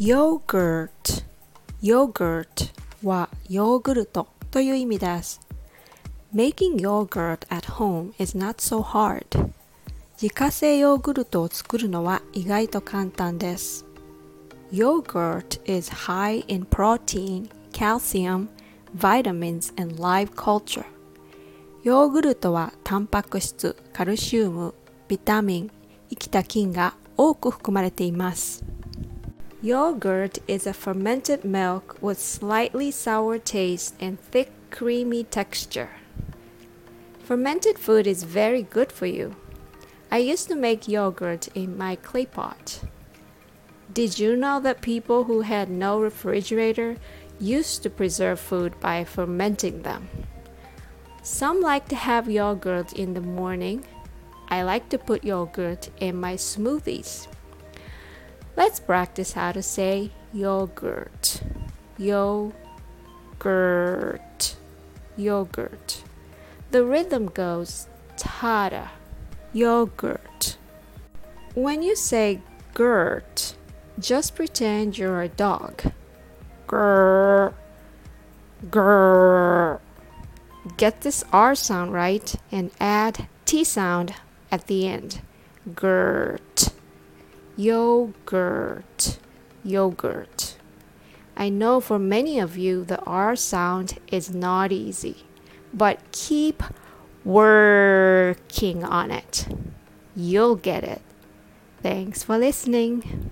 yogurt yogurt はヨーグルトという意味です。Making yogurt at home is not so hard. 自家製ヨーグルトを作るのは意外と簡単です。Yogurt is high in protein, calcium, vitamins, and live culture. ヨーグルトはタンパク質、カルシウム、ビタミン、生きた菌が多く含まれています。Yogurt is a fermented milk with slightly sour taste and thick, creamy texture. Fermented food is very good for you. I used to make yogurt in my clay pot. Did you know that people who had no refrigerator used to preserve food by fermenting them? Some like to have yogurt in the morning. I like to put yogurt in my smoothies. Let's practice how to say yogurt. Yogurt. Yogurt. The rhythm goes tada. Yogurt. When you say gurt, just pretend you're a dog. Grr. Grr. Get this R sound right and add T sound at the end. Gurt. Yogurt. Yogurt. I know for many of you the R sound is not easy, but keep working on it. You'll get it. Thanks for listening.